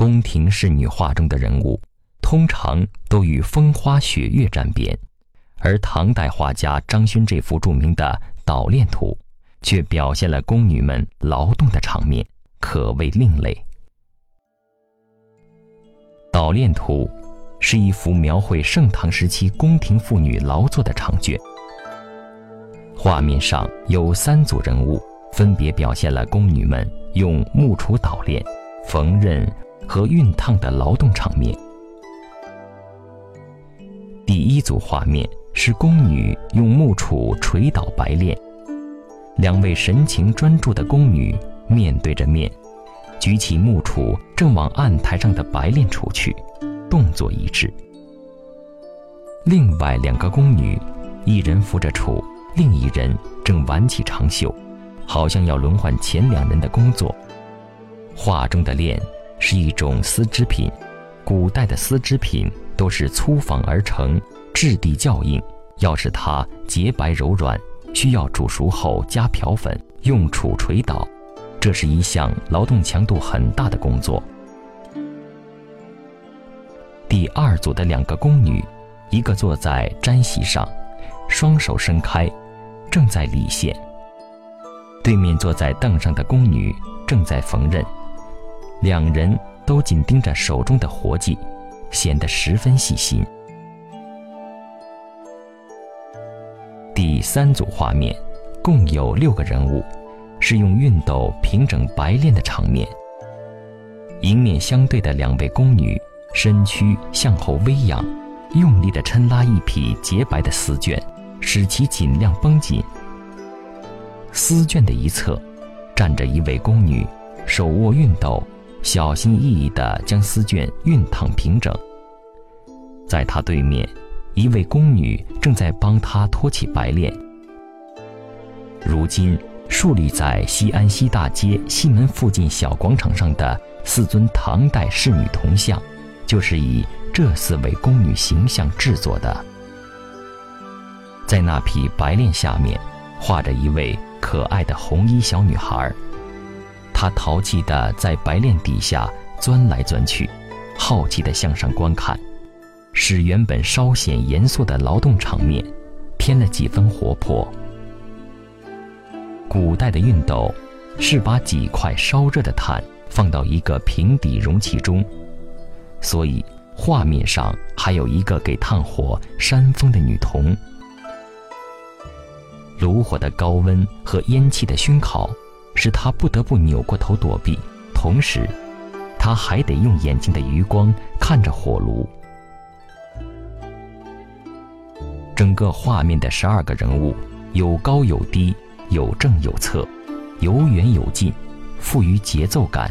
宫廷仕女画中的人物，通常都与风花雪月沾边，而唐代画家张勋这幅著名的《捣练图》，却表现了宫女们劳动的场面，可谓另类。《捣练图》是一幅描绘盛唐时期宫廷妇女劳作的长卷，画面上有三组人物。分别表现了宫女们用木杵捣练、缝纫和熨烫的劳动场面。第一组画面是宫女用木杵捶捣白练，两位神情专注的宫女面对着面，举起木杵正往案台上的白练杵去，动作一致。另外两个宫女，一人扶着杵，另一人正挽起长袖。好像要轮换前两人的工作。画中的练是一种丝织品，古代的丝织品都是粗纺而成，质地较硬，要使它洁白柔软，需要煮熟后加漂粉，用杵捶捣，这是一项劳动强度很大的工作。第二组的两个宫女，一个坐在毡席上，双手伸开，正在理线。对面坐在凳上的宫女正在缝纫，两人都紧盯着手中的活计，显得十分细心。第三组画面共有六个人物，是用熨斗平整白练的场面。迎面相对的两位宫女身躯向后微仰，用力地抻拉一匹洁白的丝绢，使其尽量绷紧。丝绢的一侧，站着一位宫女，手握熨斗，小心翼翼地将丝绢熨烫平整。在她对面，一位宫女正在帮她托起白练。如今竖立在西安西大街西门附近小广场上的四尊唐代仕女铜像，就是以这四位宫女形象制作的。在那匹白练下面，画着一位。可爱的红衣小女孩，他淘气地在白练底下钻来钻去，好奇地向上观看，使原本稍显严肃的劳动场面添了几分活泼。古代的熨斗是把几块烧热的炭放到一个平底容器中，所以画面上还有一个给炭火扇风的女童。炉火的高温和烟气的熏烤，使他不得不扭过头躲避，同时，他还得用眼睛的余光看着火炉。整个画面的十二个人物，有高有低，有正有侧，有远有近，富于节奏感。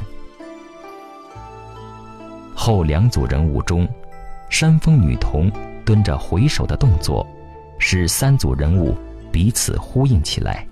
后两组人物中，山峰女童蹲着回首的动作，使三组人物。彼此呼应起来。